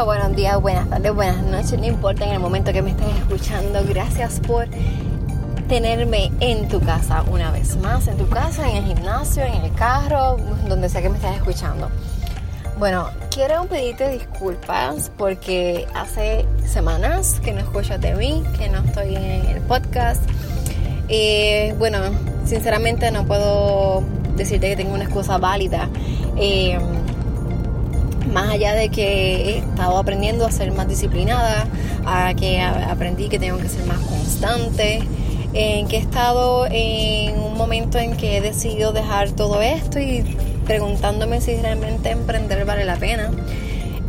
Bueno, buenos días, buenas tardes, buenas noches, no importa en el momento que me estés escuchando. Gracias por tenerme en tu casa una vez más, en tu casa, en el gimnasio, en el carro, donde sea que me estés escuchando. Bueno, quiero pedirte disculpas porque hace semanas que no escuchas de mí, que no estoy en el podcast. Eh, bueno, sinceramente no puedo decirte que tengo una excusa válida. Eh, más allá de que he estado aprendiendo a ser más disciplinada, a que aprendí que tengo que ser más constante, en que he estado en un momento en que he decidido dejar todo esto y preguntándome si realmente emprender vale la pena.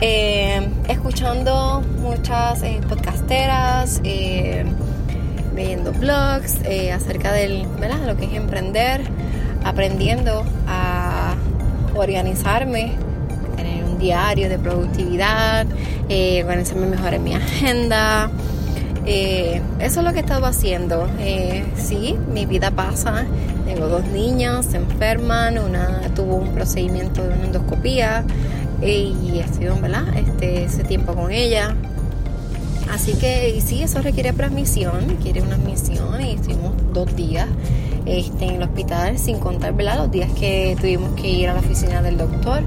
Eh, escuchando muchas eh, podcasteras, eh, leyendo blogs acerca del, de lo que es emprender, aprendiendo a organizarme diario de productividad, eh, organizarme mejor en mi agenda. Eh, eso es lo que he estado haciendo. Eh, sí, mi vida pasa. Tengo dos niñas, se enferman, una tuvo un procedimiento de una endoscopía y estoy ¿verdad? Este, ese tiempo con ella. Así que sí, eso requiere transmisión, requiere una admisión y estuvimos dos días este, en el hospital, sin contar ¿verdad? los días que tuvimos que ir a la oficina del doctor.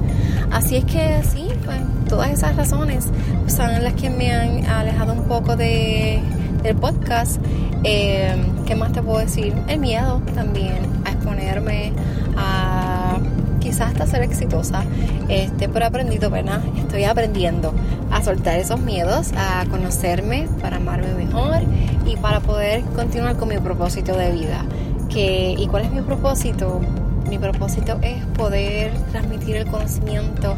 Así es que sí, pues, todas esas razones son las que me han alejado un poco de, del podcast. Eh, ¿Qué más te puedo decir? El miedo también a exponerme, a quizás hasta ser exitosa, este, pero aprendido, ¿verdad? Estoy aprendiendo a soltar esos miedos, a conocerme para amarme mejor y para poder continuar con mi propósito de vida. ¿Y cuál es mi propósito? Mi propósito es poder transmitir el conocimiento,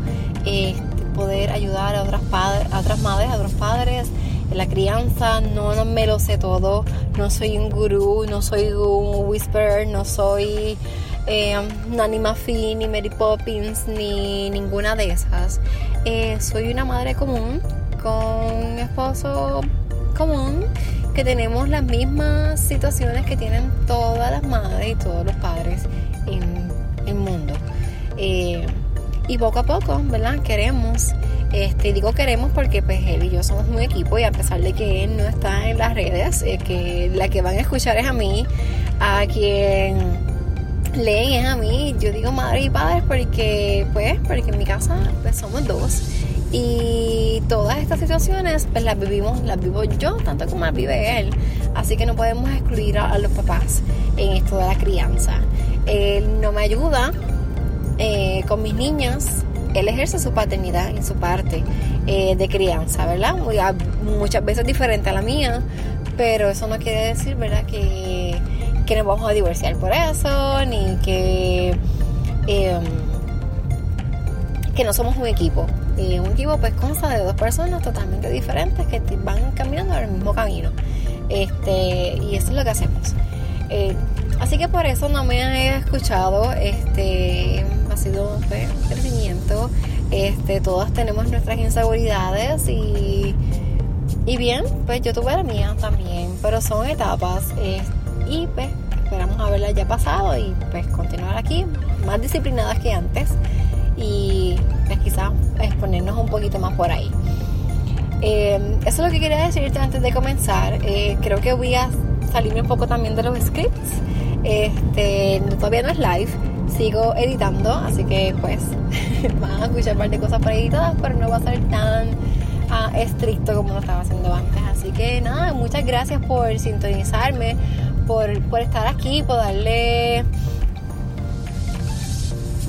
poder ayudar a otras, padres, a otras madres, a otros padres en la crianza. No, no me lo sé todo, no soy un gurú, no soy un whisperer, no soy eh, Nanny ni Mary Poppins, ni ninguna de esas. Eh, soy una madre común, con un esposo común que tenemos las mismas situaciones que tienen todas las madres y todos los padres en el mundo. Eh, y poco a poco, ¿verdad? Queremos, este, digo queremos porque pues él y yo somos un equipo y a pesar de que él no está en las redes, eh, que la que van a escuchar es a mí, a quien leen es a mí, yo digo madre y padres porque pues, porque en mi casa pues somos dos y todas estas situaciones pues las vivimos, las vivo yo tanto como las vive él. Así que no podemos excluir a, los papás en esto de la crianza. Él no me ayuda eh, con mis niñas. Él ejerce su paternidad en su parte eh, de crianza, ¿verdad? muchas veces diferente a la mía, pero eso no quiere decir, ¿verdad? Que, que nos vamos a divorciar por eso, ni que, em, que no somos un equipo. Y un equipo pues consta de dos personas totalmente diferentes que van caminando en el mismo camino. Este, y eso es lo que hacemos. Eh, así que por eso no me he escuchado. Este, ha sido pues, un crecimiento. Este, todas tenemos nuestras inseguridades y, y bien, pues yo tuve la mía también, pero son etapas. y pues esperamos haberla ya pasado y pues continuar aquí más disciplinadas que antes y pues quizás exponernos un poquito más por ahí. Eh, eso es lo que quería decirte antes de comenzar. Eh, creo que voy a salirme un poco también de los scripts. Este, todavía no es live, sigo editando, así que pues van a escuchar un par de cosas por editadas, pero no va a ser tan ah, estricto como lo estaba haciendo antes. Así que nada, muchas gracias por sintonizarme, por, por estar aquí, por darle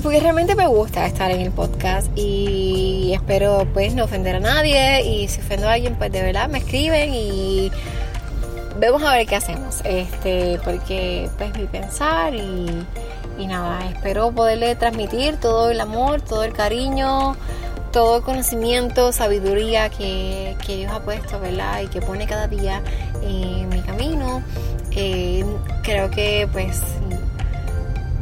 porque realmente me gusta estar en el podcast y espero pues no ofender a nadie y si ofendo a alguien pues de verdad me escriben y vemos a ver qué hacemos este porque pues mi pensar y, nada espero poderle transmitir todo el amor todo el cariño todo el conocimiento sabiduría que, Dios ha puesto verdad y que pone cada día en mi camino. Eh, creo que pues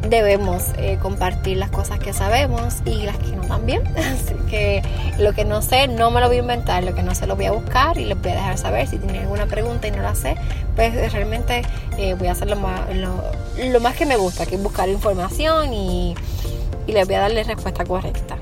debemos eh, compartir las cosas que sabemos y las que no también. Así que lo que no sé no me lo voy a inventar, lo que no sé lo voy a buscar y les voy a dejar saber. Si tienen alguna pregunta y no la sé, pues realmente eh, voy a hacer lo más, que me gusta, que es buscar información y, y les voy a darle respuesta correcta.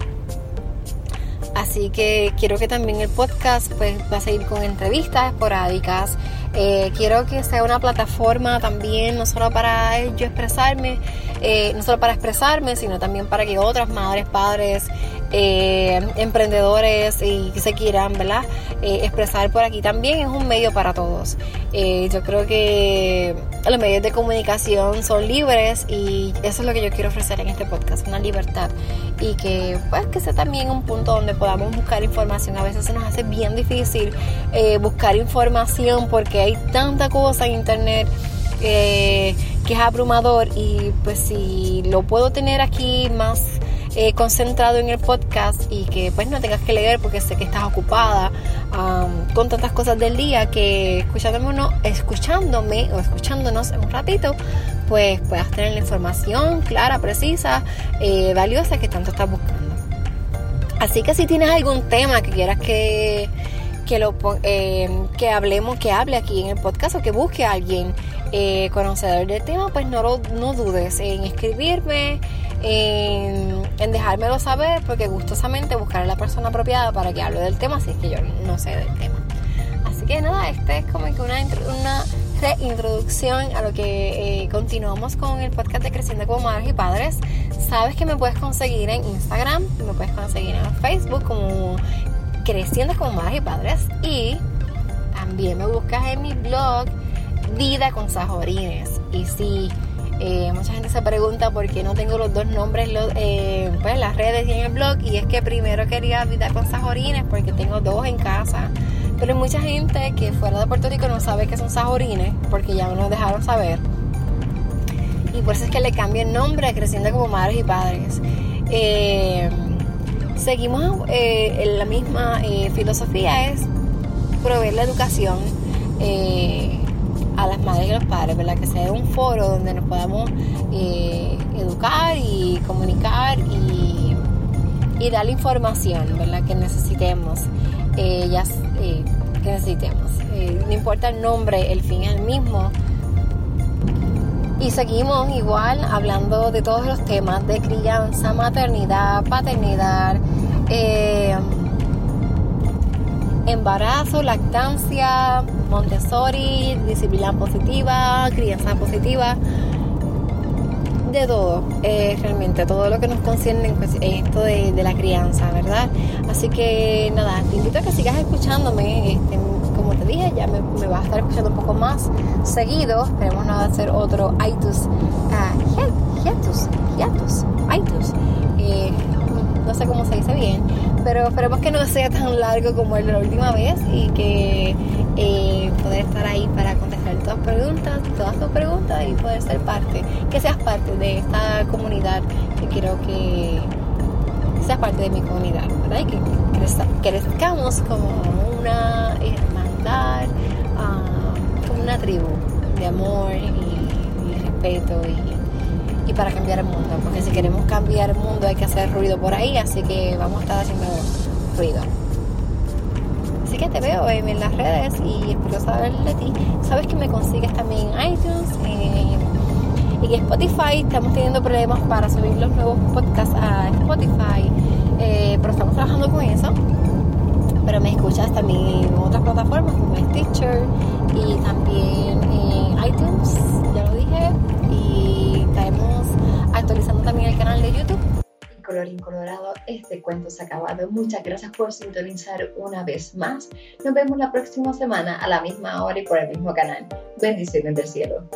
Así que quiero que también el podcast pues, va a seguir con entrevistas esporádicas. Eh, quiero que sea una plataforma también, no solo para yo expresarme, eh, no solo para expresarme, sino también para que otras madres, padres, eh, emprendedores y que se quieran, ¿verdad? expresar por aquí también es un medio para todos. yo creo que los medios de comunicación son libres y eso es lo que yo quiero ofrecer en este podcast, una libertad y que pues que sea también un punto donde podamos buscar información. A veces se nos hace bien difícil buscar información porque hay tanta cosa en internet eh, que es abrumador y pues si lo puedo tener aquí más eh, concentrado en el podcast y que pues no tengas que leer porque sé que estás ocupada con tantas cosas del día que escuchándome, escuchándome o escuchándonos un ratito pues puedas tener la información clara, precisa, eh, valiosa que tanto estás buscando. Así que si tienes algún tema que quieras que que, lo, eh, que hablemos, que hable aquí en el podcast o que busque a alguien eh, conocedor del tema, pues no, no dudes en escribirme, en, en, dejármelo saber, porque gustosamente buscaré a la persona apropiada para que hable del tema si es que yo no sé del tema. Así que nada, este es como que una, una reintroducción a lo que eh, continuamos con el podcast de Creciendo como Madres y Padres. Sabes que me puedes conseguir en Instagram, me puedes conseguir en Facebook como creciendo como madres y padres. Y también me buscas en mi blog Vida con Sajorines. Y sí, eh, mucha gente se pregunta por qué no tengo los dos nombres eh, pues, en las redes y en el blog. Y es que primero quería Vida con Sajorines porque tengo dos en casa. Pero mucha gente que fuera de Puerto Rico no sabe qué son sajorines porque ya me lo dejaron saber. Y por eso es que le cambio el nombre Creciendo como Madres y Padres. Eh, seguimos en la misma filosofía, es proveer la educación a las madres y los padres, ¿verdad? Que sea un foro donde nos podamos educar y comunicar y, dar la información, ¿verdad? Que necesitemos, ellas, que necesitemos. no importa el nombre, el fin es el mismo. Y seguimos igual hablando de todos los temas de crianza, maternidad, paternidad, eh, embarazo, lactancia, Montessori, disciplina positiva, crianza positiva, de todo, realmente, todo lo que nos concierne en, esto de, la crianza, ¿verdad? Así que nada, te invito a que sigas escuchándome. Este, como te dije, ya me, vas a estar escuchando un poco más seguido. Esperemos no hacer otro iTunes, uh, hiatus, hiatus, iTunes. Eh, no sé cómo se dice bien, pero esperemos que no sea tan largo como el de la última vez y que eh, poder estar ahí para contestar todas preguntas, todas tus preguntas y poder ser parte, que seas parte de esta comunidad que quiero que seas parte de mi comunidad, ¿verdad? Y que crezcamos como una hermandad, ah, como una tribu de amor y, y respeto y y para cambiar el mundo. Porque si queremos cambiar el mundo hay que hacer ruido por ahí, así que vamos a estar haciendo ruido. Así que te veo en las redes y espero saber de ti. Sabes que me consigues también iTunes eh, y Spotify. Estamos teniendo problemas para subir los nuevos podcasts a Spotify, eh, pero estamos trabajando con eso. Pero me escuchas también en otras plataformas como Stitcher y también en iTunes, ya lo dije. Colorín colorado, este cuento se ha acabado. Muchas gracias por sintonizar una vez más. Nos vemos la próxima semana a la misma hora y por el mismo canal. Bendiciones del cielo.